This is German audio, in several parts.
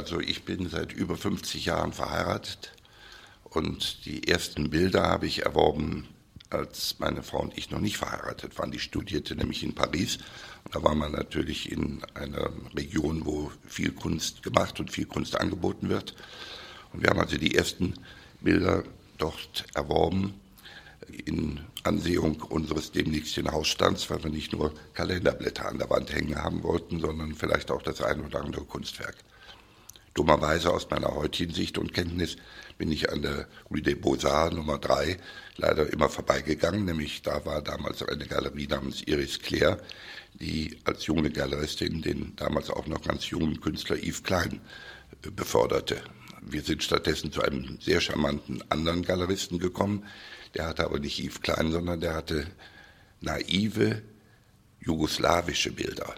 Also ich bin seit über 50 Jahren verheiratet und die ersten Bilder habe ich erworben, als meine Frau und ich noch nicht verheiratet waren. Die studierte nämlich in Paris. Da war man natürlich in einer Region, wo viel Kunst gemacht und viel Kunst angeboten wird. Und wir haben also die ersten Bilder dort erworben in Ansehung unseres demnächsten Hausstands, weil wir nicht nur Kalenderblätter an der Wand hängen haben wollten, sondern vielleicht auch das ein oder andere Kunstwerk. Dummerweise aus meiner heutigen Sicht und Kenntnis bin ich an der Rue des Beaux-Arts Nummer 3 leider immer vorbeigegangen, nämlich da war damals eine Galerie namens Iris Claire, die als junge Galeristin den damals auch noch ganz jungen Künstler Yves Klein äh, beförderte. Wir sind stattdessen zu einem sehr charmanten anderen Galeristen gekommen, der hatte aber nicht Yves Klein, sondern der hatte naive jugoslawische Bilder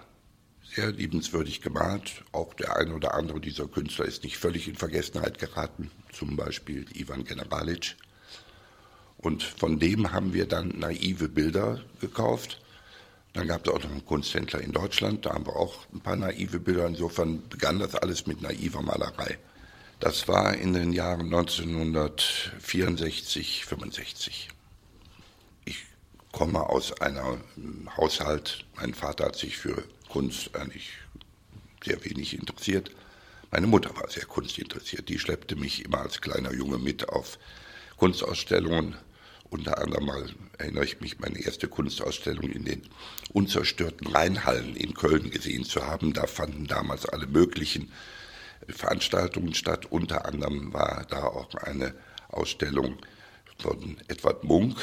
sehr liebenswürdig gemalt. Auch der eine oder andere dieser Künstler ist nicht völlig in Vergessenheit geraten, zum Beispiel Ivan Generalic. Und von dem haben wir dann naive Bilder gekauft. Dann gab es auch noch einen Kunsthändler in Deutschland, da haben wir auch ein paar naive Bilder. Insofern begann das alles mit naiver Malerei. Das war in den Jahren 1964, 65 komme aus einem Haushalt, mein Vater hat sich für Kunst eigentlich sehr wenig interessiert. Meine Mutter war sehr kunstinteressiert. Die schleppte mich immer als kleiner Junge mit auf Kunstausstellungen. Unter anderem mal erinnere ich mich, meine erste Kunstausstellung in den unzerstörten Rheinhallen in Köln gesehen zu haben. Da fanden damals alle möglichen Veranstaltungen statt. Unter anderem war da auch eine Ausstellung von Edward Munk,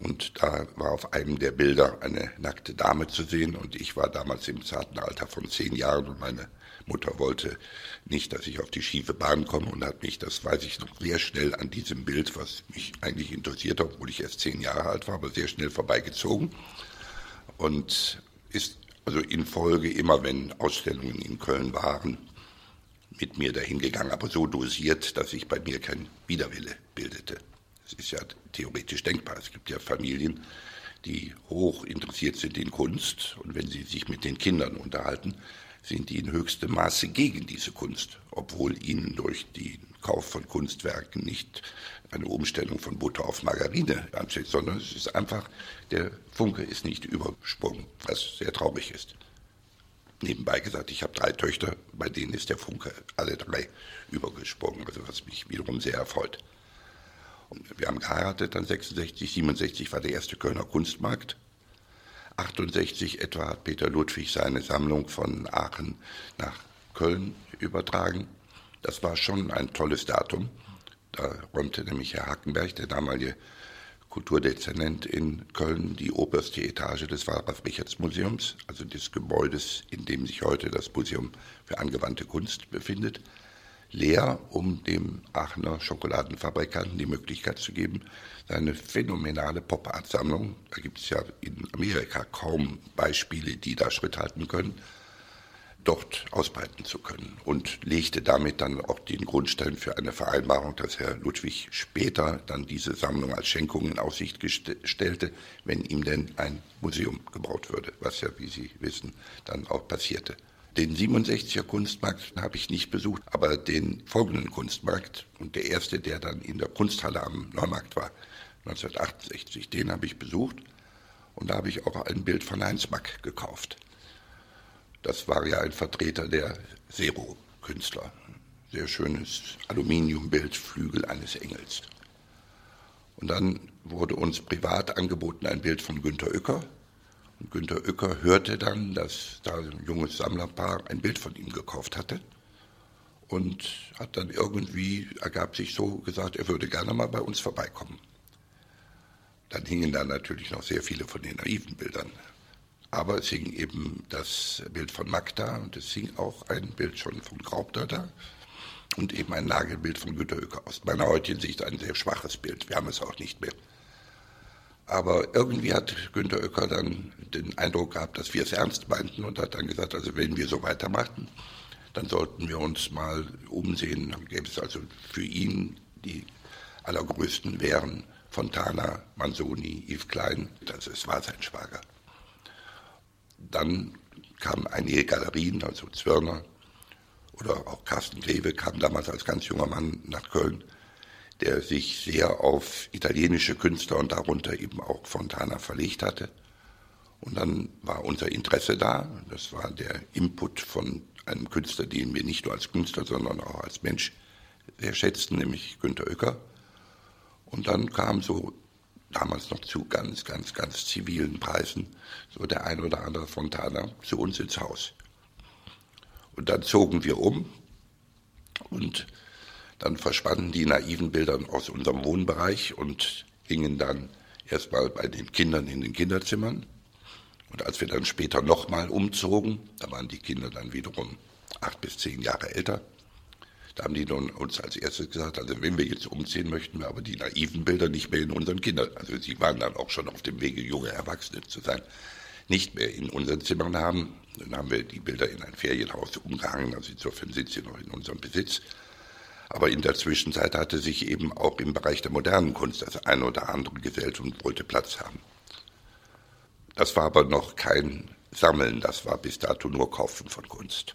und da war auf einem der Bilder eine nackte Dame zu sehen. Und ich war damals im zarten Alter von zehn Jahren. Und meine Mutter wollte nicht, dass ich auf die schiefe Bahn komme und hat mich, das weiß ich noch, sehr schnell an diesem Bild, was mich eigentlich interessiert, obwohl ich erst zehn Jahre alt war, aber sehr schnell vorbeigezogen. Und ist also in Folge immer, wenn Ausstellungen in Köln waren, mit mir dahin gegangen, aber so dosiert, dass sich bei mir kein Widerwille bildete. Es ist ja theoretisch denkbar. Es gibt ja Familien, die hoch interessiert sind in Kunst und wenn sie sich mit den Kindern unterhalten, sind die in höchstem Maße gegen diese Kunst, obwohl ihnen durch den Kauf von Kunstwerken nicht eine Umstellung von Butter auf Margarine ansteht, sondern es ist einfach, der Funke ist nicht übersprungen, was sehr traurig ist. Nebenbei gesagt, ich habe drei Töchter, bei denen ist der Funke alle drei übergesprungen, also was mich wiederum sehr erfreut. Wir haben geheiratet, dann 66, 67 war der erste Kölner Kunstmarkt. 68 etwa hat Peter Ludwig seine Sammlung von Aachen nach Köln übertragen. Das war schon ein tolles Datum. Da räumte nämlich Herr Hackenberg, der damalige Kulturdezernent in Köln, die oberste Etage des Wallraf-Richards-Museums, also des Gebäudes, in dem sich heute das Museum für angewandte Kunst befindet leer, um dem Aachener Schokoladenfabrikanten die Möglichkeit zu geben, seine phänomenale Pop-Art-Sammlung, da gibt es ja in Amerika kaum Beispiele, die da Schritt halten können, dort ausbreiten zu können und legte damit dann auch den Grundstein für eine Vereinbarung, dass Herr Ludwig später dann diese Sammlung als Schenkung in Aussicht stellte, wenn ihm denn ein Museum gebaut würde, was ja, wie Sie wissen, dann auch passierte. Den 67er Kunstmarkt habe ich nicht besucht, aber den folgenden Kunstmarkt und der erste, der dann in der Kunsthalle am Neumarkt war, 1968, den habe ich besucht und da habe ich auch ein Bild von Heinz Mack gekauft. Das war ja ein Vertreter der Zero-Künstler. Sehr schönes Aluminiumbild, Flügel eines Engels. Und dann wurde uns privat angeboten ein Bild von Günter Uecker, Günter Uecker hörte dann, dass da ein junges Sammlerpaar ein Bild von ihm gekauft hatte und hat dann irgendwie, ergab sich so gesagt, er würde gerne mal bei uns vorbeikommen. Dann hingen da natürlich noch sehr viele von den naiven Bildern. Aber es hing eben das Bild von Magda und es hing auch ein Bild schon von Graubner da und eben ein Nagelbild von Günter Uecker. Aus meiner heutigen Sicht ein sehr schwaches Bild. Wir haben es auch nicht mehr. Aber irgendwie hat Günter Oecker dann den Eindruck gehabt, dass wir es ernst meinten und hat dann gesagt, also wenn wir so weitermachen, dann sollten wir uns mal umsehen. Dann gäbe es also für ihn die allergrößten wären Fontana, Manzoni, Yves Klein, das es war sein Schwager. Dann kamen einige Galerien, also Zwirner oder auch Carsten Greve kam damals als ganz junger Mann nach Köln, der sich sehr auf italienische Künstler und darunter eben auch Fontana verlegt hatte. Und dann war unser Interesse da. Das war der Input von einem Künstler, den wir nicht nur als Künstler, sondern auch als Mensch sehr schätzten, nämlich Günter Oecker. Und dann kam so damals noch zu ganz, ganz, ganz zivilen Preisen so der ein oder andere Fontana zu uns ins Haus. Und dann zogen wir um und dann verschwanden die naiven Bilder aus unserem Wohnbereich und hingen dann erstmal bei den Kindern in den Kinderzimmern. Und als wir dann später nochmal umzogen, da waren die Kinder dann wiederum acht bis zehn Jahre älter, da haben die nun uns als erstes gesagt, also wenn wir jetzt umziehen, möchten wir aber die naiven Bilder nicht mehr in unseren Kindern, also sie waren dann auch schon auf dem Wege, junge Erwachsene zu sein, nicht mehr in unseren Zimmern haben. Dann haben wir die Bilder in ein Ferienhaus umgehangen, also insofern sind sie noch in unserem Besitz. Aber in der Zwischenzeit hatte sich eben auch im Bereich der modernen Kunst das eine oder andere gesellt und wollte Platz haben. Das war aber noch kein Sammeln, das war bis dato nur Kaufen von Kunst.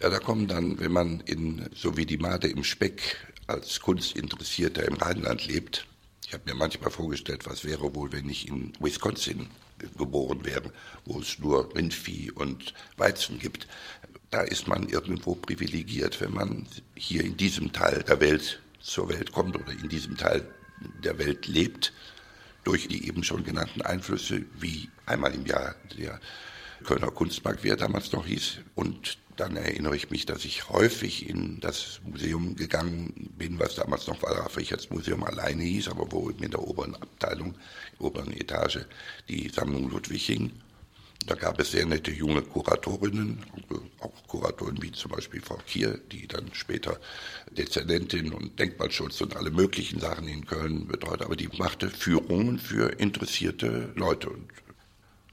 Ja, da kommen dann, wenn man in, so wie die Made im Speck als Kunstinteressierter im Rheinland lebt, ich habe mir manchmal vorgestellt, was wäre wohl, wenn ich in Wisconsin geboren wäre, wo es nur Rindvieh und Weizen gibt. Da ist man irgendwo privilegiert, wenn man hier in diesem Teil der Welt zur Welt kommt oder in diesem Teil der Welt lebt, durch die eben schon genannten Einflüsse, wie einmal im Jahr der Kölner Kunstmarkt, wie er damals noch hieß, und dann erinnere ich mich, dass ich häufig in das Museum gegangen bin, was damals noch Wallraf Richards Museum alleine hieß, aber wo in der oberen Abteilung, der oberen Etage, die Sammlung Ludwig hing. Da gab es sehr nette junge Kuratorinnen, auch Kuratoren wie zum Beispiel Frau Kier, die dann später Dezernentin und Denkmalschutz und alle möglichen Sachen in Köln betreut, aber die machte Führungen für interessierte Leute. Und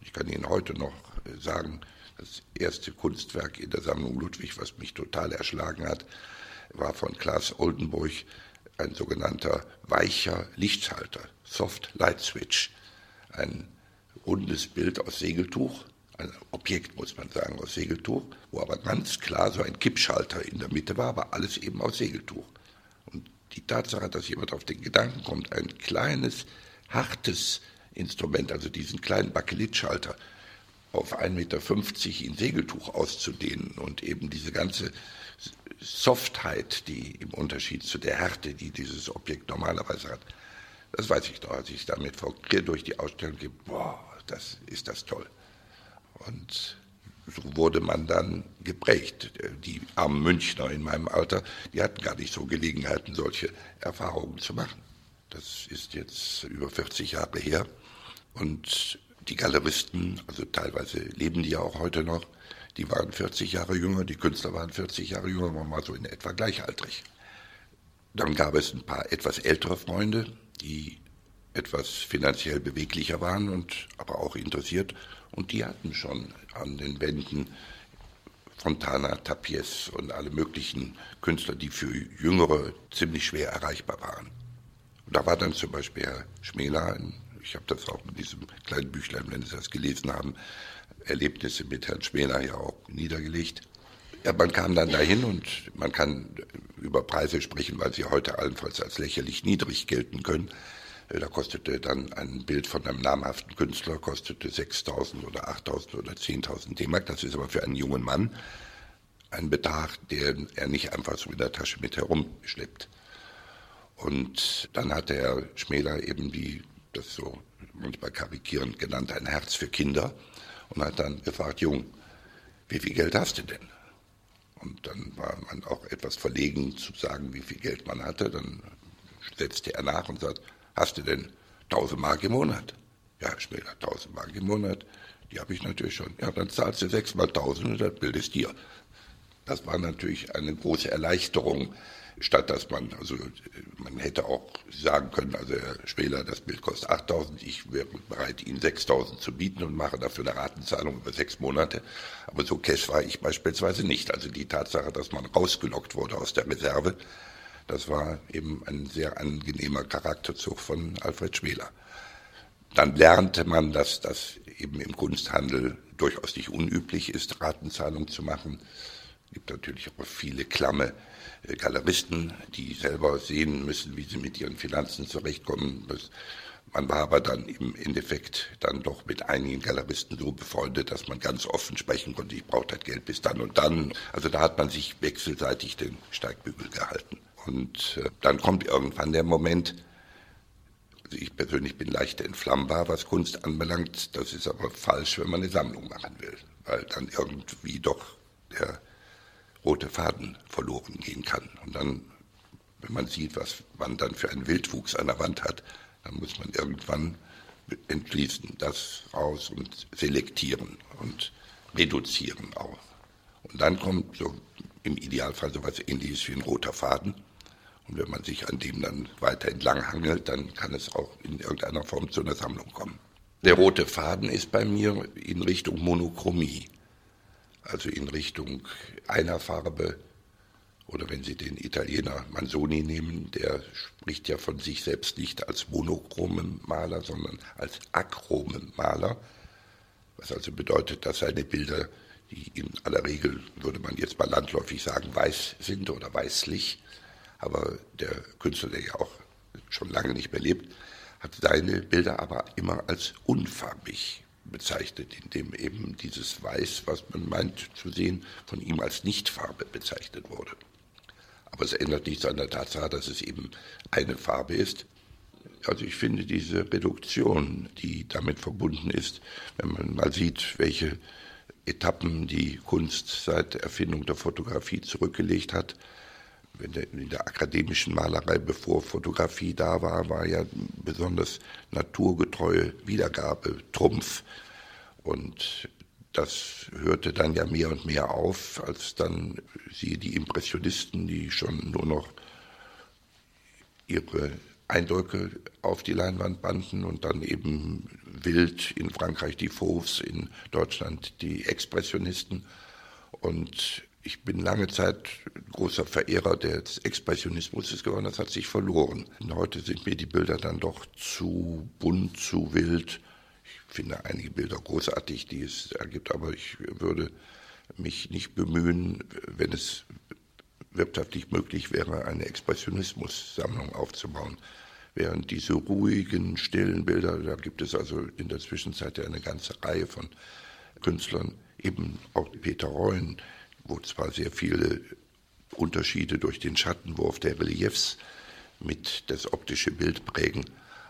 ich kann Ihnen heute noch sagen, das erste Kunstwerk in der Sammlung Ludwig, was mich total erschlagen hat, war von Klaas Oldenburg ein sogenannter weicher Lichtschalter, Soft Light Switch. Ein rundes Bild aus Segeltuch, ein Objekt muss man sagen aus Segeltuch, wo aber ganz klar so ein Kippschalter in der Mitte war, aber alles eben aus Segeltuch. Und die Tatsache, dass jemand auf den Gedanken kommt, ein kleines, hartes Instrument, also diesen kleinen Bakelitschalter, auf 1,50 Meter in Segeltuch auszudehnen und eben diese ganze Softheit, die im Unterschied zu der Härte, die dieses Objekt normalerweise hat, das weiß ich doch, als ich damit Frau Krier durch die Ausstellung gehe, boah, das ist das toll. Und so wurde man dann geprägt. Die armen Münchner in meinem Alter, die hatten gar nicht so Gelegenheiten, solche Erfahrungen zu machen. Das ist jetzt über 40 Jahre her. Und die Galeristen, also teilweise leben die ja auch heute noch, die waren 40 Jahre jünger, die Künstler waren 40 Jahre jünger, man war so in etwa gleichaltrig. Dann gab es ein paar etwas ältere Freunde, die etwas finanziell beweglicher waren und aber auch interessiert und die hatten schon an den Wänden Fontana, Tapies und alle möglichen Künstler, die für Jüngere ziemlich schwer erreichbar waren. Und da war dann zum Beispiel Herr ein ich habe das auch in diesem kleinen Büchlein, wenn Sie das gelesen haben, Erlebnisse mit Herrn Schmäler ja auch niedergelegt. Ja, man kam dann dahin und man kann über Preise sprechen, weil sie heute allenfalls als lächerlich niedrig gelten können. Da kostete dann ein Bild von einem namhaften Künstler kostete 6.000 oder 8.000 oder 10.000 D-Mark. Das ist aber für einen jungen Mann ein Betrag, den er nicht einfach so in der Tasche mit herumschleppt. Und dann hat der Schmäler eben die das so manchmal karikierend genannt, ein Herz für Kinder und hat dann gefragt, Jung, wie viel Geld hast du denn? Und dann war man auch etwas verlegen zu sagen, wie viel Geld man hatte. Dann setzte er nach und sagt, hast du denn 1000 Mark im Monat? Ja, später 1000 Mark im Monat. Die habe ich natürlich schon. Ja, dann zahlst du sechs mal 1000 und das Bild ist dir. Das war natürlich eine große Erleichterung statt dass man, also man hätte auch sagen können, also Herr Schmäler, das Bild kostet 8000, ich wäre bereit, Ihnen 6000 zu bieten und mache dafür eine Ratenzahlung über sechs Monate. Aber so cash war ich beispielsweise nicht. Also die Tatsache, dass man rausgelockt wurde aus der Reserve, das war eben ein sehr angenehmer Charakterzug von Alfred Schmäler. Dann lernte man, dass das eben im Kunsthandel durchaus nicht unüblich ist, Ratenzahlung zu machen. Es gibt natürlich auch viele klamme äh, Galeristen, die selber sehen müssen, wie sie mit ihren Finanzen zurechtkommen. Man war aber dann im Endeffekt dann doch mit einigen Galeristen so befreundet, dass man ganz offen sprechen konnte, ich brauche das Geld bis dann und dann. Also da hat man sich wechselseitig den Steigbügel gehalten. Und äh, dann kommt irgendwann der Moment, also ich persönlich bin leicht entflammbar, was Kunst anbelangt. Das ist aber falsch, wenn man eine Sammlung machen will, weil dann irgendwie doch der rote Faden verloren gehen kann. Und dann, wenn man sieht, was man dann für einen Wildwuchs an der Wand hat, dann muss man irgendwann entschließen, das raus und selektieren und reduzieren auch. Und dann kommt so im Idealfall so etwas ähnliches wie ein roter Faden. Und wenn man sich an dem dann weiter entlang hangelt, dann kann es auch in irgendeiner Form zu einer Sammlung kommen. Der rote Faden ist bei mir in Richtung Monochromie, also in Richtung einer Farbe. Oder wenn Sie den Italiener Manzoni nehmen, der spricht ja von sich selbst nicht als monochromen Maler, sondern als achromen Maler, was also bedeutet, dass seine Bilder, die in aller Regel, würde man jetzt mal landläufig sagen, weiß sind oder weißlich, aber der Künstler, der ja auch schon lange nicht mehr lebt, hat seine Bilder aber immer als unfarbig bezeichnet, indem eben dieses Weiß, was man meint zu sehen, von ihm als Nichtfarbe bezeichnet wurde. Aber es ändert nichts an der Tatsache, dass es eben eine Farbe ist. Also ich finde diese Reduktion, die damit verbunden ist, wenn man mal sieht, welche Etappen die Kunst seit Erfindung der Fotografie zurückgelegt hat. In der akademischen Malerei, bevor Fotografie da war, war ja besonders naturgetreue Wiedergabe Trumpf. Und das hörte dann ja mehr und mehr auf, als dann sie, die Impressionisten, die schon nur noch ihre Eindrücke auf die Leinwand banden und dann eben wild in Frankreich die Fauves, in Deutschland die Expressionisten. Und ich bin lange Zeit großer Verehrer des Expressionismus geworden, das hat sich verloren. Und heute sind mir die Bilder dann doch zu bunt, zu wild finde einige Bilder großartig, die es ergibt, aber ich würde mich nicht bemühen, wenn es wirtschaftlich möglich wäre, eine Expressionismus-Sammlung aufzubauen. Während diese ruhigen, stillen Bilder, da gibt es also in der Zwischenzeit ja eine ganze Reihe von Künstlern, eben auch Peter Reuen, wo zwar sehr viele Unterschiede durch den Schattenwurf der Reliefs mit das optische Bild prägen,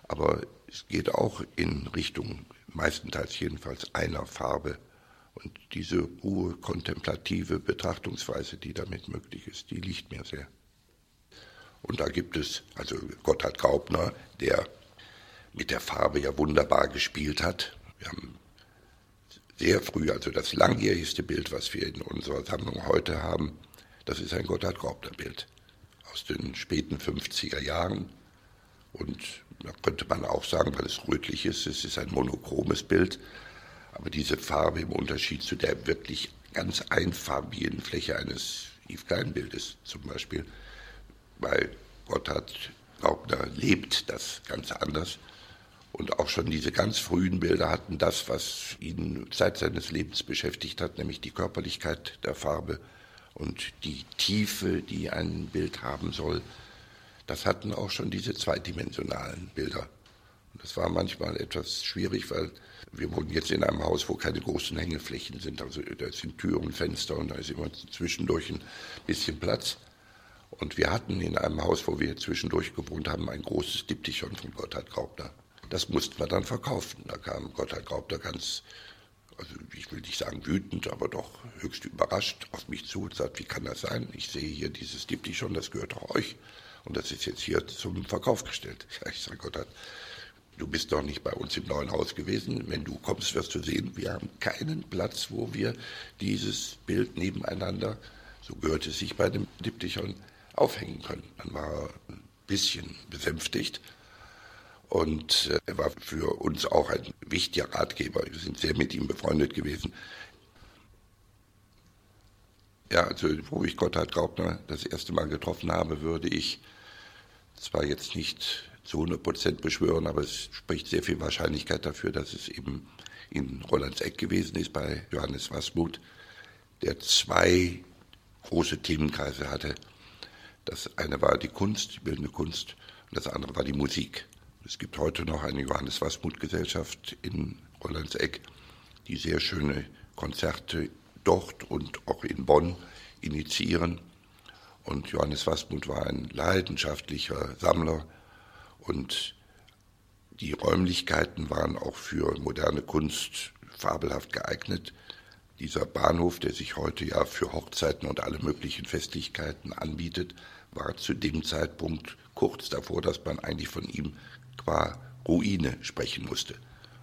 aber es geht auch in Richtung meistenteils jedenfalls einer Farbe. Und diese Ruhe, kontemplative Betrachtungsweise, die damit möglich ist, die liegt mir sehr. Und da gibt es also Gotthard Graupner, der mit der Farbe ja wunderbar gespielt hat. Wir haben sehr früh, also das langjährigste Bild, was wir in unserer Sammlung heute haben, das ist ein Gotthard Graupner Bild aus den späten 50er Jahren. Und da könnte man auch sagen, weil es rötlich ist, es ist ein monochromes Bild. Aber diese Farbe im Unterschied zu der wirklich ganz einfarbigen Fläche eines Yves Klein-Bildes zum Beispiel, weil Gotthard Graupner lebt das ganz anders. Und auch schon diese ganz frühen Bilder hatten das, was ihn seit seines Lebens beschäftigt hat, nämlich die Körperlichkeit der Farbe und die Tiefe, die ein Bild haben soll. Das hatten auch schon diese zweidimensionalen Bilder. Das war manchmal etwas schwierig, weil wir wohnen jetzt in einem Haus, wo keine großen Hängeflächen sind. Also da sind Türen, Fenster und da ist immer zwischendurch ein bisschen Platz. Und wir hatten in einem Haus, wo wir zwischendurch gewohnt haben, ein großes Diptychon von Gotthard Graupner. Das mussten wir dann verkaufen. Da kam Gotthard Graupner ganz, also ich will nicht sagen wütend, aber doch höchst überrascht auf mich zu und sagt, wie kann das sein? Ich sehe hier dieses Diptychon, das gehört doch euch. Und das ist jetzt hier zum Verkauf gestellt. Ich sage Gott, du bist doch nicht bei uns im neuen Haus gewesen. Wenn du kommst, wirst du sehen, wir haben keinen Platz, wo wir dieses Bild nebeneinander, so gehört es sich bei dem Diptychon, aufhängen können. Dann war ein bisschen besänftigt. Und äh, er war für uns auch ein wichtiger Ratgeber. Wir sind sehr mit ihm befreundet gewesen. Ja, also wo ich Gotthard Graupner das erste Mal getroffen habe, würde ich zwar jetzt nicht zu 100 Prozent beschwören, aber es spricht sehr viel Wahrscheinlichkeit dafür, dass es eben in Rolands Eck gewesen ist bei Johannes Wasmuth, der zwei große Themenkreise hatte. Das eine war die Kunst, die bildende Kunst, und das andere war die Musik. Es gibt heute noch eine Johannes Wasmut Gesellschaft in Rolandseck, die sehr schöne Konzerte dort und auch in Bonn initiieren. Und Johannes Wasmut war ein leidenschaftlicher Sammler und die Räumlichkeiten waren auch für moderne Kunst fabelhaft geeignet. Dieser Bahnhof, der sich heute ja für Hochzeiten und alle möglichen Festlichkeiten anbietet, war zu dem Zeitpunkt kurz davor, dass man eigentlich von ihm qua Ruine sprechen musste.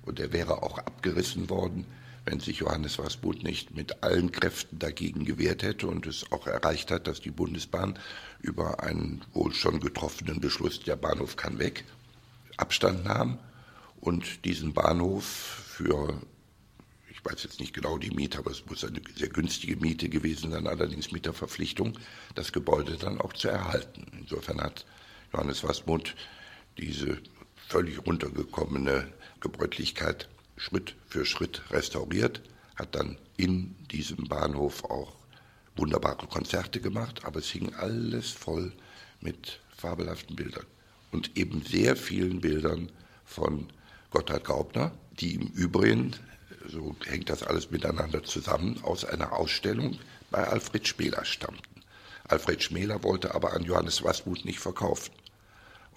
Und er wäre auch abgerissen worden, wenn sich Johannes Wasmut nicht mit allen Kräften dagegen gewehrt hätte und es auch erreicht hat, dass die Bundesbahn über einen wohl schon getroffenen Beschluss, der Bahnhof kann weg, Abstand nahm und diesen Bahnhof für, ich weiß jetzt nicht genau die Miete, aber es muss eine sehr günstige Miete gewesen sein, allerdings mit der Verpflichtung, das Gebäude dann auch zu erhalten. Insofern hat Johannes Wasmut diese völlig runtergekommene Gebräutlichkeit Schritt für Schritt restauriert, hat dann in diesem Bahnhof auch wunderbare Konzerte gemacht, aber es hing alles voll mit fabelhaften Bildern und eben sehr vielen Bildern von Gotthard Graupner, die im Übrigen, so hängt das alles miteinander zusammen, aus einer Ausstellung bei Alfred Schmeler stammten. Alfred Schmeler wollte aber an Johannes Wasmut nicht verkaufen.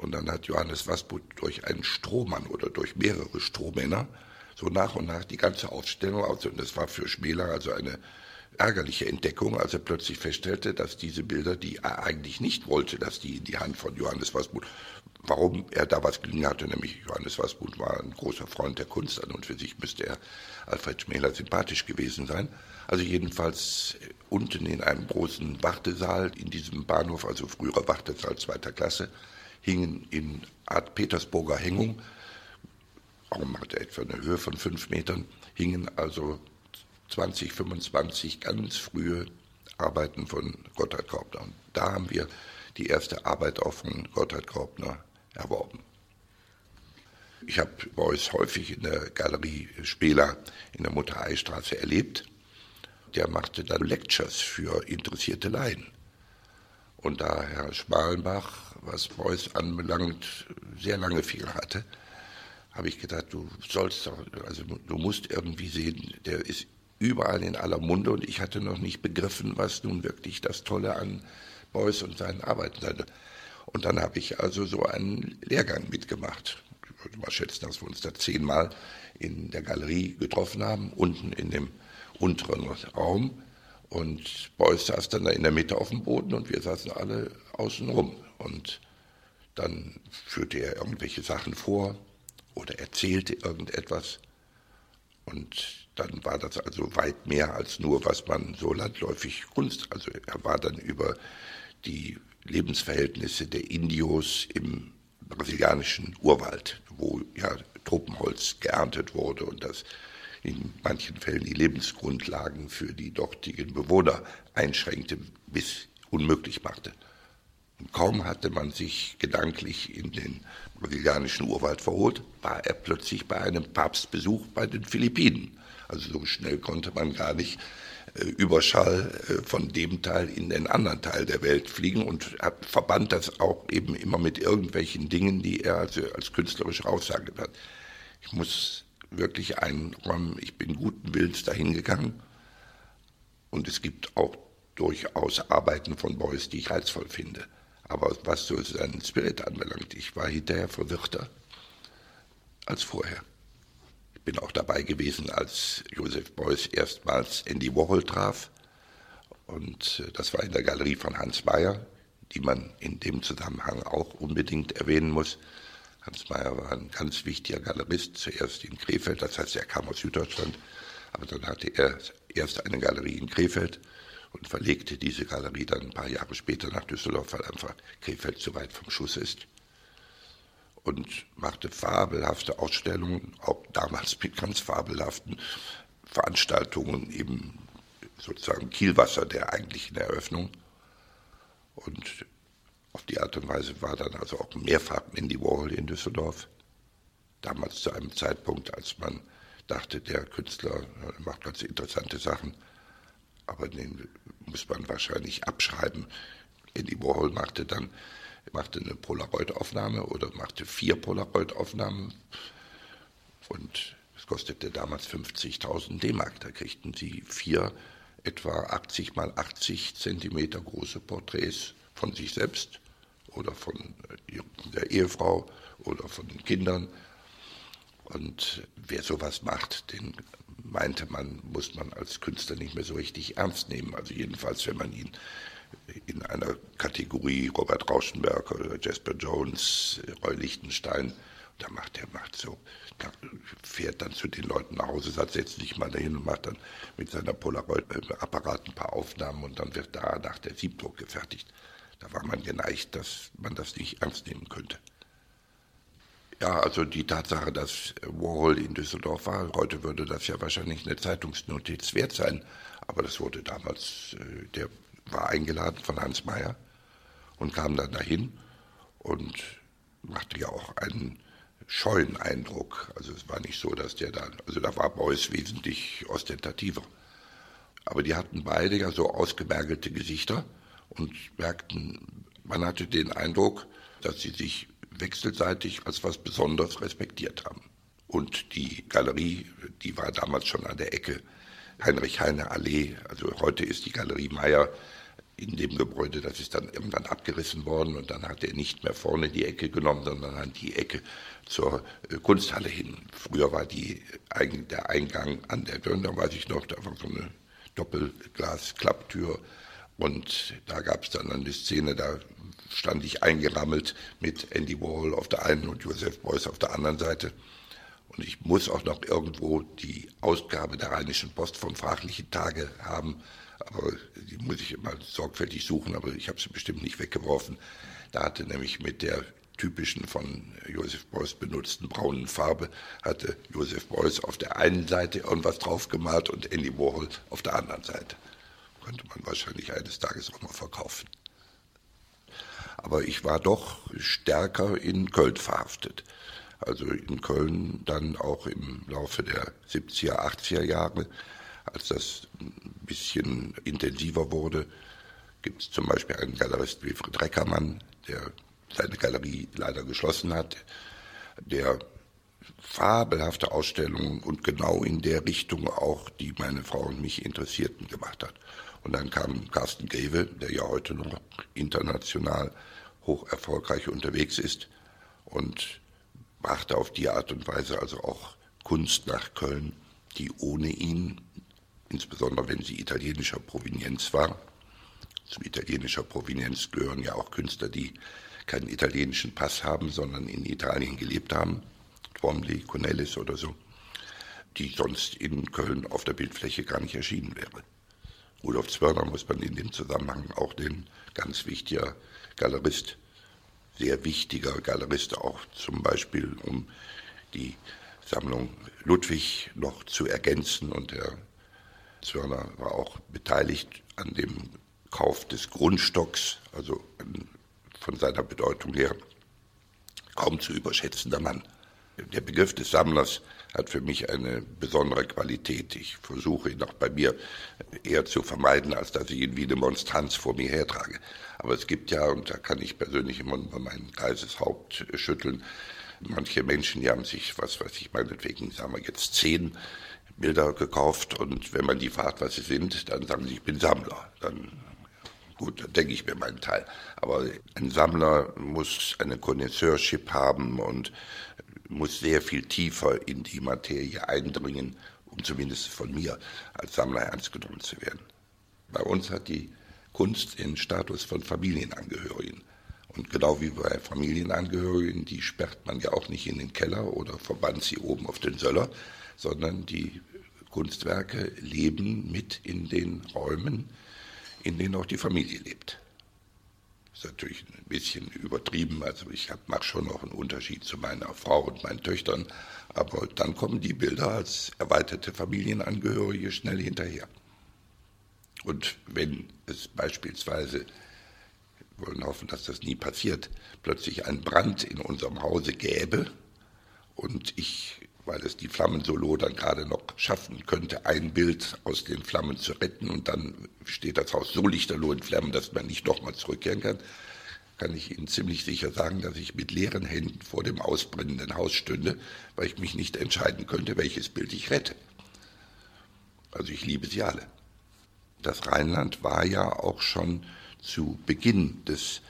Und dann hat Johannes Wasmut durch einen Strohmann oder durch mehrere Strohmänner so nach und nach die ganze Ausstellung aus. Und das war für Schmeler also eine ärgerliche Entdeckung, als er plötzlich feststellte, dass diese Bilder, die er eigentlich nicht wollte, dass die in die Hand von Johannes Wasmut, warum er da was gelingen hatte, nämlich Johannes Wasmut war ein großer Freund der Kunst an und für sich müsste er Alfred Schmäler sympathisch gewesen sein. Also jedenfalls unten in einem großen Wartesaal in diesem Bahnhof, also früherer Wartesaal zweiter Klasse, hingen in Art Petersburger Hängung, Raum hatte etwa eine Höhe von fünf Metern, hingen also 20, 25 ganz frühe Arbeiten von Gotthard Graupner. Und da haben wir die erste Arbeit auch von Gotthard Graupner erworben. Ich habe Beuys häufig in der Galerie Spela in der Mutter-Ei-Straße erlebt. Der machte dann Lectures für interessierte Laien. Und da Herr Schmalenbach, was Beuys anbelangt, sehr lange viel hatte, habe ich gedacht, du sollst doch, also du musst irgendwie sehen, der ist überall in aller Munde und ich hatte noch nicht begriffen, was nun wirklich das Tolle an Beuys und seinen Arbeiten sei. Und dann habe ich also so einen Lehrgang mitgemacht. Ich würde mal schätzen, dass wir uns da zehnmal in der Galerie getroffen haben, unten in dem unteren Raum. Und Beuys saß dann da in der Mitte auf dem Boden und wir saßen alle außen rum. Und dann führte er irgendwelche Sachen vor oder erzählte irgendetwas. Und dann war das also weit mehr als nur, was man so landläufig Kunst. Also er war dann über die Lebensverhältnisse der Indios im brasilianischen Urwald, wo ja Tropenholz geerntet wurde und das in manchen Fällen die Lebensgrundlagen für die dortigen Bewohner einschränkte bis unmöglich machte. Kaum hatte man sich gedanklich in den brasilianischen Urwald verholt, war er plötzlich bei einem Papstbesuch bei den Philippinen. Also so schnell konnte man gar nicht äh, Überschall äh, von dem Teil in den anderen Teil der Welt fliegen und hat, verband das auch eben immer mit irgendwelchen Dingen, die er also als künstlerische Aussage hat. Ich muss wirklich einräumen, ich bin guten Willens dahin gegangen und es gibt auch durchaus Arbeiten von Beuys, die ich reizvoll finde. Aber was so seinen Spirit anbelangt, ich war hinterher verwirrter als vorher. Ich bin auch dabei gewesen, als Joseph Beuys erstmals Andy Warhol traf. Und äh, das war in der Galerie von Hans Mayer, die man in dem Zusammenhang auch unbedingt erwähnen muss. Hans Mayer war ein ganz wichtiger Galerist, zuerst in Krefeld, das heißt, er kam aus Süddeutschland, aber dann hatte er erst eine Galerie in Krefeld und verlegte diese Galerie dann ein paar Jahre später nach Düsseldorf, weil einfach Krefeld zu weit vom Schuss ist. Und machte fabelhafte Ausstellungen, auch damals mit ganz fabelhaften Veranstaltungen, eben sozusagen Kielwasser der eigentlichen Eröffnung. Und auf die Art und Weise war dann also auch mehrfach Mandy Warhol in Düsseldorf. Damals zu einem Zeitpunkt, als man dachte, der Künstler macht ganz interessante Sachen aber den muss man wahrscheinlich abschreiben. Andy Warhol machte dann machte eine Polaroid-Aufnahme oder machte vier Polaroid-Aufnahmen und es kostete damals 50.000 D-Mark. Da kriegten sie vier etwa 80 mal 80 Zentimeter große Porträts von sich selbst oder von äh, der Ehefrau oder von den Kindern. Und wer sowas macht, den meinte man, muss man als Künstler nicht mehr so richtig ernst nehmen. Also jedenfalls, wenn man ihn in einer Kategorie Robert Rauschenberg oder Jasper Jones, Roy Lichtenstein, da macht er macht so, fährt dann zu den Leuten nach Hause, sagt, setzt sich mal dahin und macht dann mit seiner Polaroid-Apparat ein paar Aufnahmen und dann wird da nach der Siebdruck gefertigt. Da war man geneigt, dass man das nicht ernst nehmen könnte. Ja, also die Tatsache, dass Warhol in Düsseldorf war, heute würde das ja wahrscheinlich eine Zeitungsnotiz wert sein, aber das wurde damals, äh, der war eingeladen von Hans Meyer und kam dann dahin und machte ja auch einen scheuen Eindruck. Also es war nicht so, dass der dann, also da war Beuys wesentlich ostentativer. Aber die hatten beide ja so ausgemergelte Gesichter und merkten, man hatte den Eindruck, dass sie sich wechselseitig als was Besonderes respektiert haben. Und die Galerie, die war damals schon an der Ecke Heinrich-Heine-Allee, also heute ist die Galerie Meier in dem Gebäude, das ist dann irgendwann abgerissen worden und dann hat er nicht mehr vorne die Ecke genommen, sondern an die Ecke zur äh, Kunsthalle hin. Früher war die, der Eingang an der Tür, da weiß ich noch, da war so eine Doppelglas-Klapptür und da gab es dann eine Szene, da stand ich eingerammelt mit Andy Warhol auf der einen und Joseph Beuys auf der anderen Seite. Und ich muss auch noch irgendwo die Ausgabe der Rheinischen Post vom Fraglichen Tage haben. Aber die muss ich immer sorgfältig suchen, aber ich habe sie bestimmt nicht weggeworfen. Da hatte nämlich mit der typischen von Joseph Beuys benutzten braunen Farbe, hatte Joseph Beuys auf der einen Seite irgendwas draufgemalt und Andy Warhol auf der anderen Seite. Könnte man wahrscheinlich eines Tages auch mal verkaufen. Aber ich war doch stärker in Köln verhaftet. Also in Köln dann auch im Laufe der 70er, 80er Jahre, als das ein bisschen intensiver wurde, gibt es zum Beispiel einen Galerist wie Fred Reckermann, der seine Galerie leider geschlossen hat, der fabelhafte Ausstellungen und genau in der Richtung auch, die meine Frau und mich interessierten, gemacht hat. Und dann kam Carsten Greve, der ja heute noch international hoch erfolgreich unterwegs ist und brachte auf die Art und Weise also auch Kunst nach Köln, die ohne ihn, insbesondere wenn sie italienischer Provenienz war, zu italienischer Provenienz gehören ja auch Künstler, die keinen italienischen Pass haben, sondern in Italien gelebt haben, Twombly, Cornelis oder so, die sonst in Köln auf der Bildfläche gar nicht erschienen wäre. Rudolf Zwörner muss man in dem Zusammenhang auch den ganz wichtiger Galerist, sehr wichtiger Galerist auch zum Beispiel, um die Sammlung Ludwig noch zu ergänzen. Und der Zwörner war auch beteiligt an dem Kauf des Grundstocks, also von seiner Bedeutung her kaum zu überschätzender Mann. Der Begriff des Sammlers hat für mich eine besondere Qualität. Ich versuche ihn auch bei mir eher zu vermeiden, als dass ich ihn wie eine Monstranz vor mir hertrage. Aber es gibt ja, und da kann ich persönlich immer über mein geiles Haupt schütteln, manche Menschen, die haben sich, was weiß ich, meinetwegen, sagen wir jetzt zehn Bilder gekauft und wenn man die fragt, was sie sind, dann sagen sie, ich bin Sammler. Dann gut, dann denke ich mir meinen Teil. Aber ein Sammler muss eine Connoisseurship haben und muss sehr viel tiefer in die Materie eindringen, um zumindest von mir als Sammler ernst genommen zu werden. Bei uns hat die Kunst den Status von Familienangehörigen. Und genau wie bei Familienangehörigen, die sperrt man ja auch nicht in den Keller oder verbannt sie oben auf den Söller, sondern die Kunstwerke leben mit in den Räumen, in denen auch die Familie lebt ist natürlich ein bisschen übertrieben. Also ich mache schon noch einen Unterschied zu meiner Frau und meinen Töchtern. Aber dann kommen die Bilder als erweiterte Familienangehörige schnell hinterher. Und wenn es beispielsweise, wir wollen hoffen, dass das nie passiert, plötzlich einen Brand in unserem Hause gäbe und ich weil es die Flammensolo dann gerade noch schaffen könnte, ein Bild aus den Flammen zu retten und dann steht das Haus so lichterloh in Flammen, dass man nicht nochmal zurückkehren kann, kann ich Ihnen ziemlich sicher sagen, dass ich mit leeren Händen vor dem ausbrennenden Haus stünde, weil ich mich nicht entscheiden könnte, welches Bild ich rette. Also ich liebe sie alle. Das Rheinland war ja auch schon zu Beginn des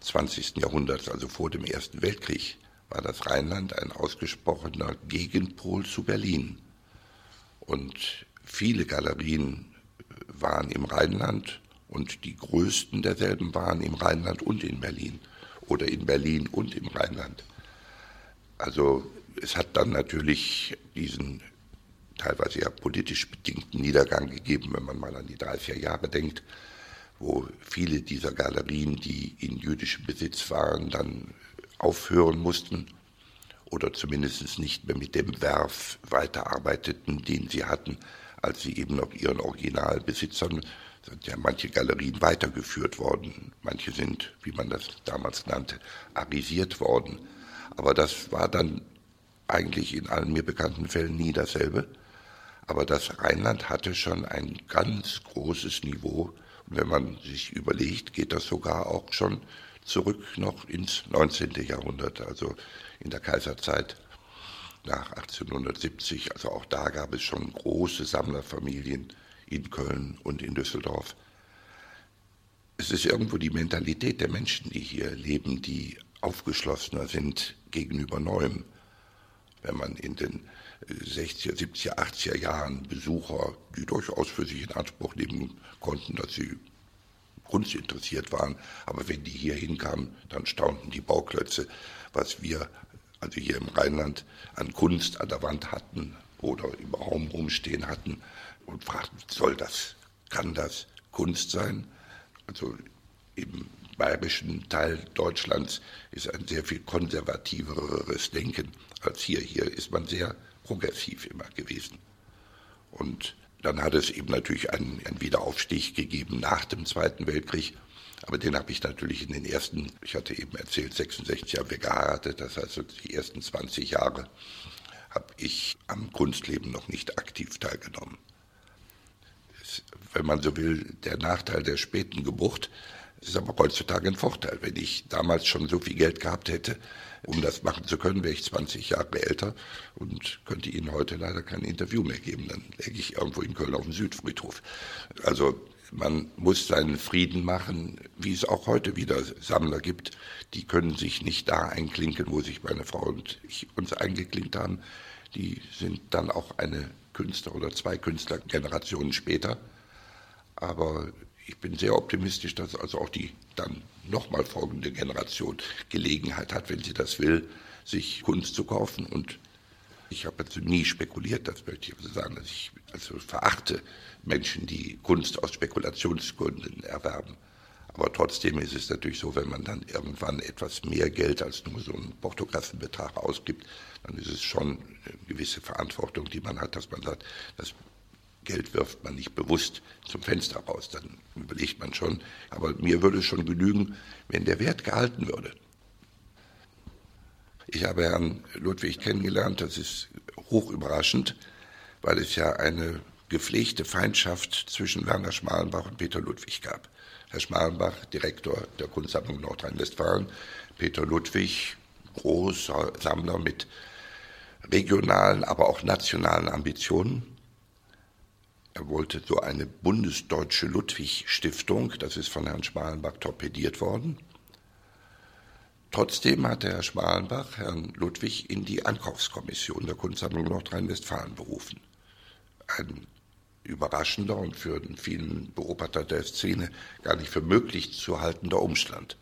20. Jahrhunderts, also vor dem Ersten Weltkrieg, war das Rheinland ein ausgesprochener Gegenpol zu Berlin. Und viele Galerien waren im Rheinland und die größten derselben waren im Rheinland und in Berlin oder in Berlin und im Rheinland. Also es hat dann natürlich diesen teilweise ja politisch bedingten Niedergang gegeben, wenn man mal an die 30er Jahre denkt, wo viele dieser Galerien, die in jüdischem Besitz waren, dann aufhören mussten oder zumindest nicht mehr mit dem Werf weiterarbeiteten, den sie hatten, als sie eben noch ihren Originalbesitzern sind ja manche Galerien weitergeführt worden, manche sind, wie man das damals nannte, arisiert worden. Aber das war dann eigentlich in allen mir bekannten Fällen nie dasselbe. Aber das Rheinland hatte schon ein ganz großes Niveau. Und wenn man sich überlegt, geht das sogar auch schon zurück noch ins 19. Jahrhundert, also in der Kaiserzeit nach 1870. Also auch da gab es schon große Sammlerfamilien in Köln und in Düsseldorf. Es ist irgendwo die Mentalität der Menschen, die hier leben, die aufgeschlossener sind gegenüber Neuem. Wenn man in den 60er, 70er, 80er Jahren Besucher, die durchaus für sich in Anspruch nehmen konnten, dass sie Kunst interessiert waren. Aber wenn die hier hinkamen, dann staunten die Bauklötze, was wir also hier im Rheinland an Kunst an der Wand hatten oder im Raum rumstehen hatten und fragten, soll das, kann das Kunst sein? Also im bayerischen Teil Deutschlands ist ein sehr viel konservativeres Denken als hier. Hier ist man sehr progressiv immer gewesen. Und dann hat es eben natürlich einen, einen Wiederaufstieg gegeben nach dem Zweiten Weltkrieg. Aber den habe ich natürlich in den ersten, ich hatte eben erzählt, 66 haben wir geheiratet, das heißt die ersten 20 Jahre habe ich am Kunstleben noch nicht aktiv teilgenommen. Das, wenn man so will, der Nachteil der späten Geburt ist aber heutzutage ein Vorteil. Wenn ich damals schon so viel Geld gehabt hätte, um das machen zu können, wäre ich 20 Jahre älter und könnte Ihnen heute leider kein Interview mehr geben. Dann läge ich irgendwo in Köln auf dem Südfriedhof. Also man muss seinen Frieden machen, wie es auch heute wieder Sammler gibt, die können sich nicht da einklinken, wo sich meine Frau und ich uns eingeklinkt haben. Die sind dann auch eine Künstler oder zwei Künstlergenerationen später. Aber ich bin sehr optimistisch, dass also auch die dann nochmal folgende Generation Gelegenheit hat, wenn sie das will, sich Kunst zu kaufen. Und ich habe also nie spekuliert, das möchte ich also sagen, dass ich also verachte Menschen, die Kunst aus Spekulationsgründen erwerben. Aber trotzdem ist es natürlich so, wenn man dann irgendwann etwas mehr Geld als nur so einen Portografenbetrag ausgibt, dann ist es schon eine gewisse Verantwortung, die man hat, dass man sagt, das Geld wirft man nicht bewusst zum Fenster raus, dann überlegt man schon. Aber mir würde es schon genügen, wenn der Wert gehalten würde. Ich habe Herrn Ludwig kennengelernt, das ist hoch überraschend, weil es ja eine gepflegte Feindschaft zwischen Werner Schmalenbach und Peter Ludwig gab. Herr Schmalenbach, Direktor der Kunstsammlung Nordrhein-Westfalen, Peter Ludwig, großer Sammler mit regionalen, aber auch nationalen Ambitionen. Er wollte so eine bundesdeutsche Ludwig-Stiftung, das ist von Herrn Schmalenbach torpediert worden. Trotzdem hatte Herr Schmalenbach Herrn Ludwig in die Ankaufskommission der Kunstsammlung Nordrhein-Westfalen berufen. Ein überraschender und für vielen Beobachter der Szene gar nicht für möglich zu haltender Umstand.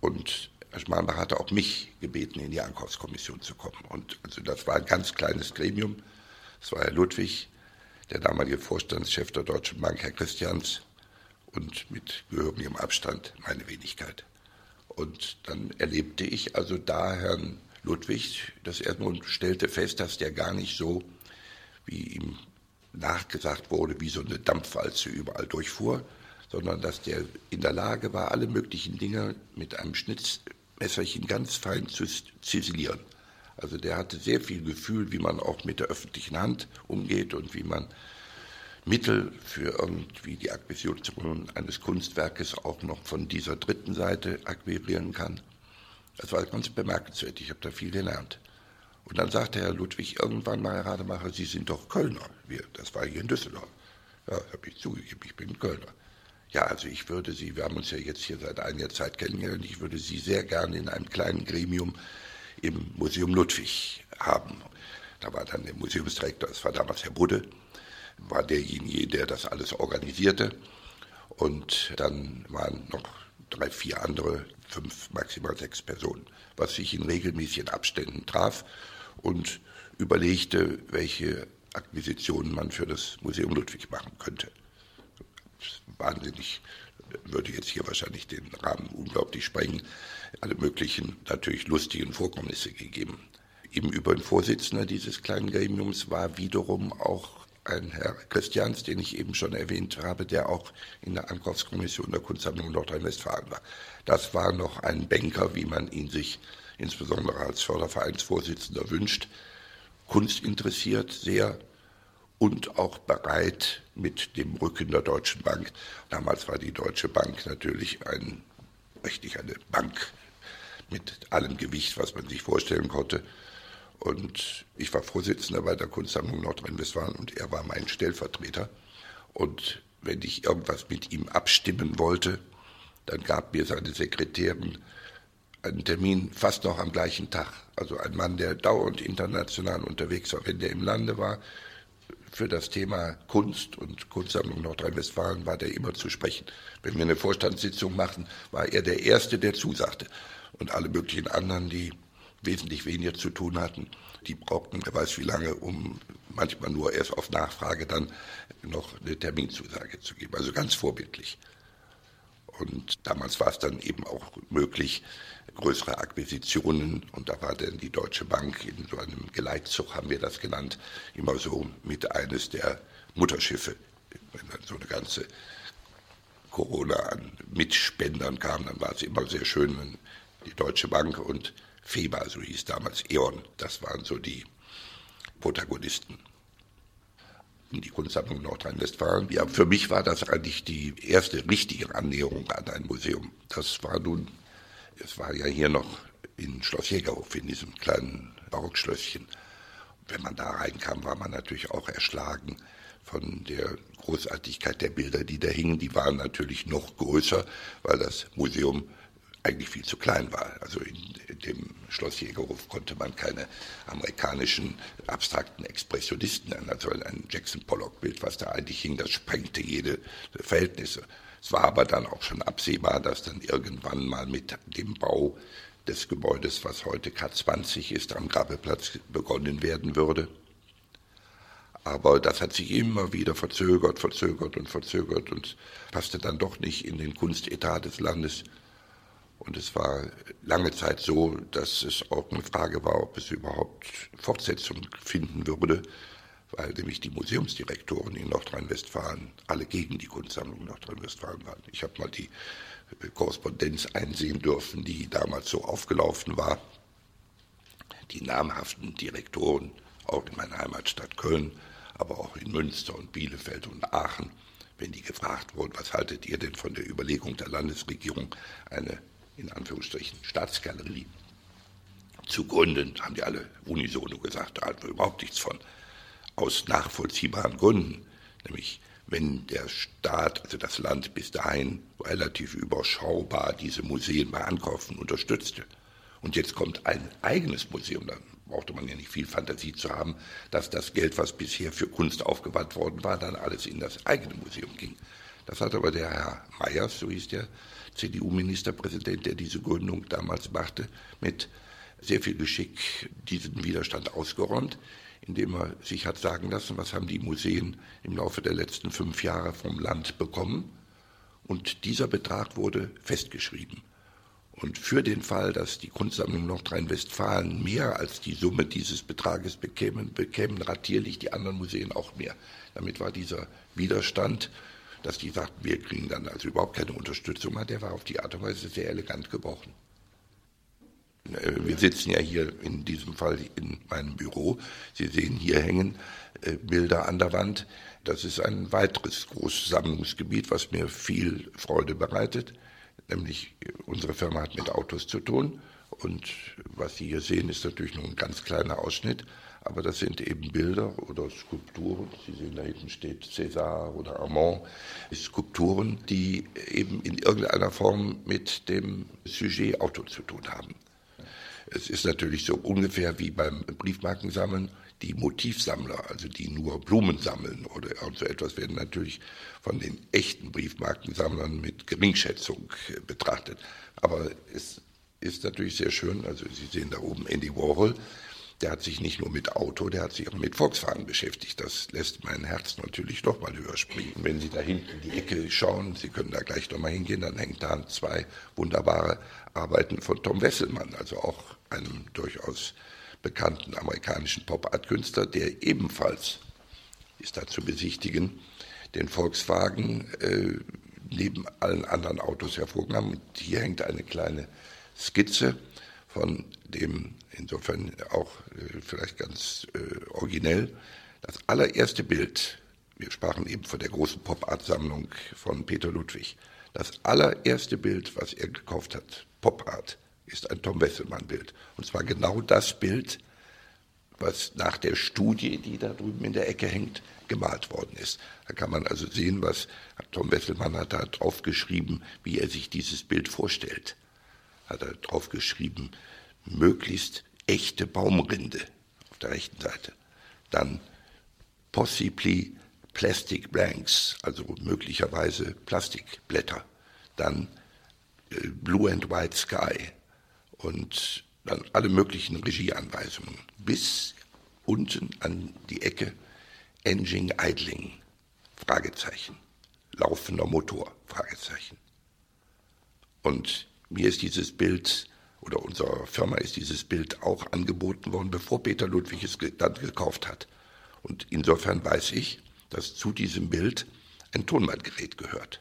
Und Herr Schmalenbach hatte auch mich gebeten, in die Ankaufskommission zu kommen. Und also das war ein ganz kleines Gremium. Es war Herr Ludwig, der damalige Vorstandschef der Deutschen Bank, Herr Christians, und mit gehörigem Abstand meine Wenigkeit. Und dann erlebte ich also da Herrn Ludwig das erstmal und stellte fest, dass der gar nicht so, wie ihm nachgesagt wurde, wie so eine Dampfwalze überall durchfuhr, sondern dass der in der Lage war, alle möglichen Dinge mit einem Schnitzmesserchen ganz fein zu ziselieren. Also der hatte sehr viel Gefühl, wie man auch mit der öffentlichen Hand umgeht und wie man Mittel für irgendwie die Akquisition eines Kunstwerkes auch noch von dieser dritten Seite akquirieren kann. Das war ganz bemerkenswert. Ich habe da viel gelernt. Und dann sagte Herr Ludwig irgendwann mal, Herr Rademacher, Sie sind doch Kölner. Wir, das war hier in Düsseldorf. Ja, habe ich zugegeben, ich bin Kölner. Ja, also ich würde Sie, wir haben uns ja jetzt hier seit einiger Zeit kennengelernt, ich würde Sie sehr gerne in einem kleinen Gremium im Museum Ludwig haben. Da war dann der Museumsdirektor, das war damals Herr Budde, war derjenige, der das alles organisierte. Und dann waren noch drei, vier andere, fünf, maximal sechs Personen, was sich in regelmäßigen Abständen traf und überlegte, welche Akquisitionen man für das Museum Ludwig machen könnte. Wahnsinnig, würde jetzt hier wahrscheinlich den Rahmen unglaublich sprengen, alle möglichen natürlich lustigen Vorkommnisse gegeben. Im Übrigen Vorsitzender dieses kleinen Gremiums war wiederum auch ein Herr Christians, den ich eben schon erwähnt habe, der auch in der Ankaufskommission der Kunstsammlung Nordrhein-Westfalen war. Das war noch ein Banker, wie man ihn sich insbesondere als Fördervereinsvorsitzender wünscht, Kunst interessiert sehr und auch bereit mit dem Rücken der Deutschen Bank. Damals war die Deutsche Bank natürlich ein, richtig eine Bank mit allem Gewicht, was man sich vorstellen konnte. Und ich war Vorsitzender bei der Kunstsammlung Nordrhein-Westfalen und er war mein Stellvertreter. Und wenn ich irgendwas mit ihm abstimmen wollte, dann gab mir seine Sekretärin einen Termin fast noch am gleichen Tag. Also ein Mann, der dauernd international unterwegs war. Wenn der im Lande war, für das Thema Kunst und Kunstsammlung Nordrhein-Westfalen war der immer zu sprechen. Wenn wir eine Vorstandssitzung machten, war er der Erste, der zusagte. Und alle möglichen anderen, die wesentlich weniger zu tun hatten. Die brauchten, wer weiß wie lange, um manchmal nur erst auf Nachfrage dann noch eine Terminzusage zu geben. Also ganz vorbildlich. Und damals war es dann eben auch möglich, größere Akquisitionen, und da war dann die Deutsche Bank in so einem Geleitzug, haben wir das genannt, immer so mit eines der Mutterschiffe. Wenn dann so eine ganze Corona an Mitspendern kam, dann war es immer sehr schön, wenn die Deutsche Bank und FEBA, so hieß damals E.ON. Das waren so die Protagonisten. Die Kunstsammlung Nordrhein-Westfalen. Ja, für mich war das eigentlich die erste richtige Annäherung an ein Museum. Das war nun, es war ja hier noch in Schloss Jägerhof, in diesem kleinen Barockschlösschen. Wenn man da reinkam, war man natürlich auch erschlagen von der Großartigkeit der Bilder, die da hingen. Die waren natürlich noch größer, weil das Museum eigentlich viel zu klein war. Also in, dem Schloss Jägerhof konnte man keine amerikanischen abstrakten Expressionisten nennen. Also ein Jackson Pollock-Bild, was da eigentlich hing, das sprengte jede Verhältnisse. Es war aber dann auch schon absehbar, dass dann irgendwann mal mit dem Bau des Gebäudes, was heute K20 ist, am Grabeplatz begonnen werden würde. Aber das hat sich immer wieder verzögert, verzögert und verzögert und passte dann doch nicht in den Kunstetat des Landes. Und es war lange Zeit so, dass es auch eine Frage war, ob es überhaupt Fortsetzung finden würde, weil nämlich die Museumsdirektoren in Nordrhein-Westfalen alle gegen die Kunstsammlung Nordrhein-Westfalen waren. Ich habe mal die Korrespondenz einsehen dürfen, die damals so aufgelaufen war. Die namhaften Direktoren, auch in meiner Heimatstadt Köln, aber auch in Münster und Bielefeld und Aachen, wenn die gefragt wurden, was haltet ihr denn von der Überlegung der Landesregierung, eine in Anführungsstrichen Staatsgalerie zu gründen, haben die alle unisono gesagt, da halten wir überhaupt nichts von. Aus nachvollziehbaren Gründen, nämlich wenn der Staat, also das Land bis dahin relativ überschaubar diese Museen bei Ankaufen unterstützte. Und jetzt kommt ein eigenes Museum, dann brauchte man ja nicht viel Fantasie zu haben, dass das Geld, was bisher für Kunst aufgewandt worden war, dann alles in das eigene Museum ging. Das hat aber der Herr Meyers, so hieß der CDU-Ministerpräsident, der diese Gründung damals machte, mit sehr viel Geschick diesen Widerstand ausgeräumt, indem er sich hat sagen lassen, was haben die Museen im Laufe der letzten fünf Jahre vom Land bekommen. Und dieser Betrag wurde festgeschrieben. Und für den Fall, dass die Kunstsammlung Nordrhein-Westfalen mehr als die Summe dieses Betrages bekämen, bekämen ratierlich die anderen Museen auch mehr. Damit war dieser Widerstand dass die sagten, wir kriegen dann also überhaupt keine Unterstützung mehr, der war auf die Art und Weise sehr elegant gebrochen. Äh, wir sitzen ja hier in diesem Fall in meinem Büro. Sie sehen, hier hängen äh, Bilder an der Wand. Das ist ein weiteres großes Sammlungsgebiet, was mir viel Freude bereitet. Nämlich äh, unsere Firma hat mit Autos zu tun. Und was Sie hier sehen, ist natürlich nur ein ganz kleiner Ausschnitt. Aber das sind eben Bilder oder Skulpturen. Sie sehen, da hinten steht César oder Armand. Skulpturen, die eben in irgendeiner Form mit dem Sujet Auto zu tun haben. Es ist natürlich so ungefähr wie beim Briefmarkensammeln. Die Motivsammler, also die nur Blumen sammeln oder so etwas, werden natürlich von den echten Briefmarkensammlern mit Geringschätzung betrachtet. Aber es ist natürlich sehr schön, also Sie sehen da oben Andy Warhol, der hat sich nicht nur mit Auto, der hat sich auch mit Volkswagen beschäftigt. Das lässt mein Herz natürlich noch mal höher springen. Wenn Sie da hinten in die Ecke schauen, Sie können da gleich noch mal hingehen, dann hängt da zwei wunderbare Arbeiten von Tom Wesselmann, also auch einem durchaus bekannten amerikanischen Pop-Art-Künstler, der ebenfalls, ist da zu besichtigen, den Volkswagen äh, neben allen anderen Autos hervorgehoben. Und hier hängt eine kleine Skizze von dem insofern auch äh, vielleicht ganz äh, originell. Das allererste Bild, wir sprachen eben von der großen Pop-Art-Sammlung von Peter Ludwig. Das allererste Bild, was er gekauft hat, Pop-Art, ist ein Tom Wesselmann-Bild. Und zwar genau das Bild, was nach der Studie, die da drüben in der Ecke hängt, gemalt worden ist. Da kann man also sehen, was Tom Wesselmann hat da drauf geschrieben, wie er sich dieses Bild vorstellt. Hat er drauf geschrieben, möglichst echte Baumrinde auf der rechten Seite. Dann possibly plastic blanks, also möglicherweise Plastikblätter. Dann äh, blue and white sky und dann alle möglichen Regieanweisungen. Bis unten an die Ecke Engine Idling, Fragezeichen. Laufender Motor, Fragezeichen. Und mir ist dieses Bild oder unserer Firma ist dieses Bild auch angeboten worden, bevor Peter Ludwig es dann gekauft hat. Und insofern weiß ich, dass zu diesem Bild ein Tonbandgerät gehört.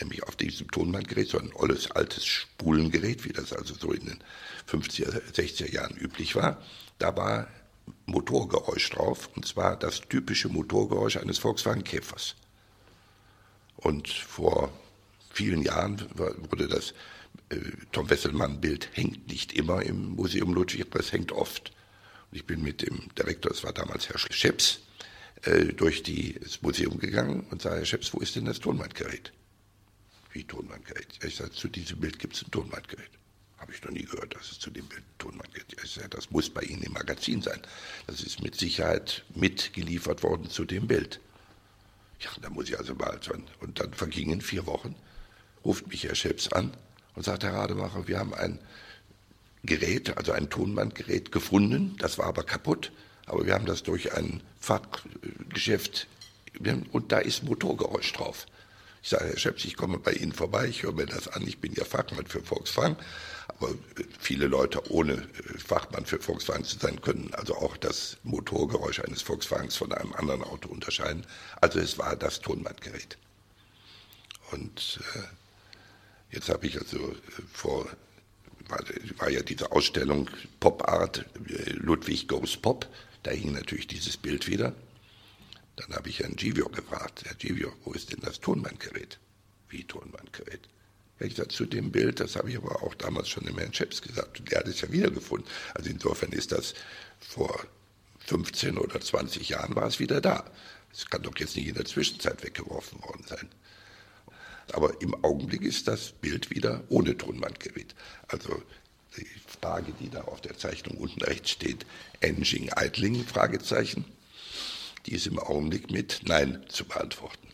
Nämlich auf diesem Tonbandgerät, so ein olles, altes Spulengerät, wie das also so in den 50er, 60er Jahren üblich war. Da war Motorgeräusch drauf, und zwar das typische Motorgeräusch eines Volkswagen Käfers. Und vor vielen Jahren wurde das Tom Wesselmann-Bild hängt nicht immer im Museum Ludwig, aber es hängt oft. Und ich bin mit dem Direktor, das war damals Herr Scheps, äh, durch das Museum gegangen und sage, Herr Scheps, wo ist denn das Tonbandgerät? Wie Tonbandgerät? Ich sage, zu diesem Bild gibt es ein Tonbandgerät. Habe ich noch nie gehört, dass es zu dem Bild Tonbandgerät gibt. Ich sage, das muss bei Ihnen im Magazin sein. Das ist mit Sicherheit mitgeliefert worden zu dem Bild. Ja, da muss ich also mal. Und dann vergingen vier Wochen, ruft mich Herr Scheps an und sagt Herr Rademacher, wir haben ein Gerät, also ein Tonbandgerät gefunden, das war aber kaputt, aber wir haben das durch ein Fachgeschäft und da ist Motorgeräusch drauf. Ich sage, Herr Scheps, ich komme bei Ihnen vorbei, ich höre mir das an, ich bin ja Fachmann für Volkswagen, aber viele Leute ohne Fachmann für Volkswagen zu sein, können also auch das Motorgeräusch eines Volkswagens von einem anderen Auto unterscheiden. Also es war das Tonbandgerät. Und äh, Jetzt habe ich also äh, vor, war, war, ja diese Ausstellung Pop Art, äh, Ludwig Goes Pop, da hing natürlich dieses Bild wieder. Dann habe ich Herrn Givio gefragt, Herr Givio, wo ist denn das Tonbandgerät? Wie Tonbandgerät? Ja, ich sagte, zu dem Bild, das habe ich aber auch damals schon dem Herrn Scheps gesagt, der hat es ja wiedergefunden. Also insofern ist das vor 15 oder 20 Jahren war es wieder da. Es kann doch jetzt nicht in der Zwischenzeit weggeworfen worden sein. Aber im Augenblick ist das Bild wieder ohne Tonbandgerät. Also die Frage, die da auf der Zeichnung unten rechts steht, Engine Idling, Fragezeichen, die ist im Augenblick mit Nein zu beantworten.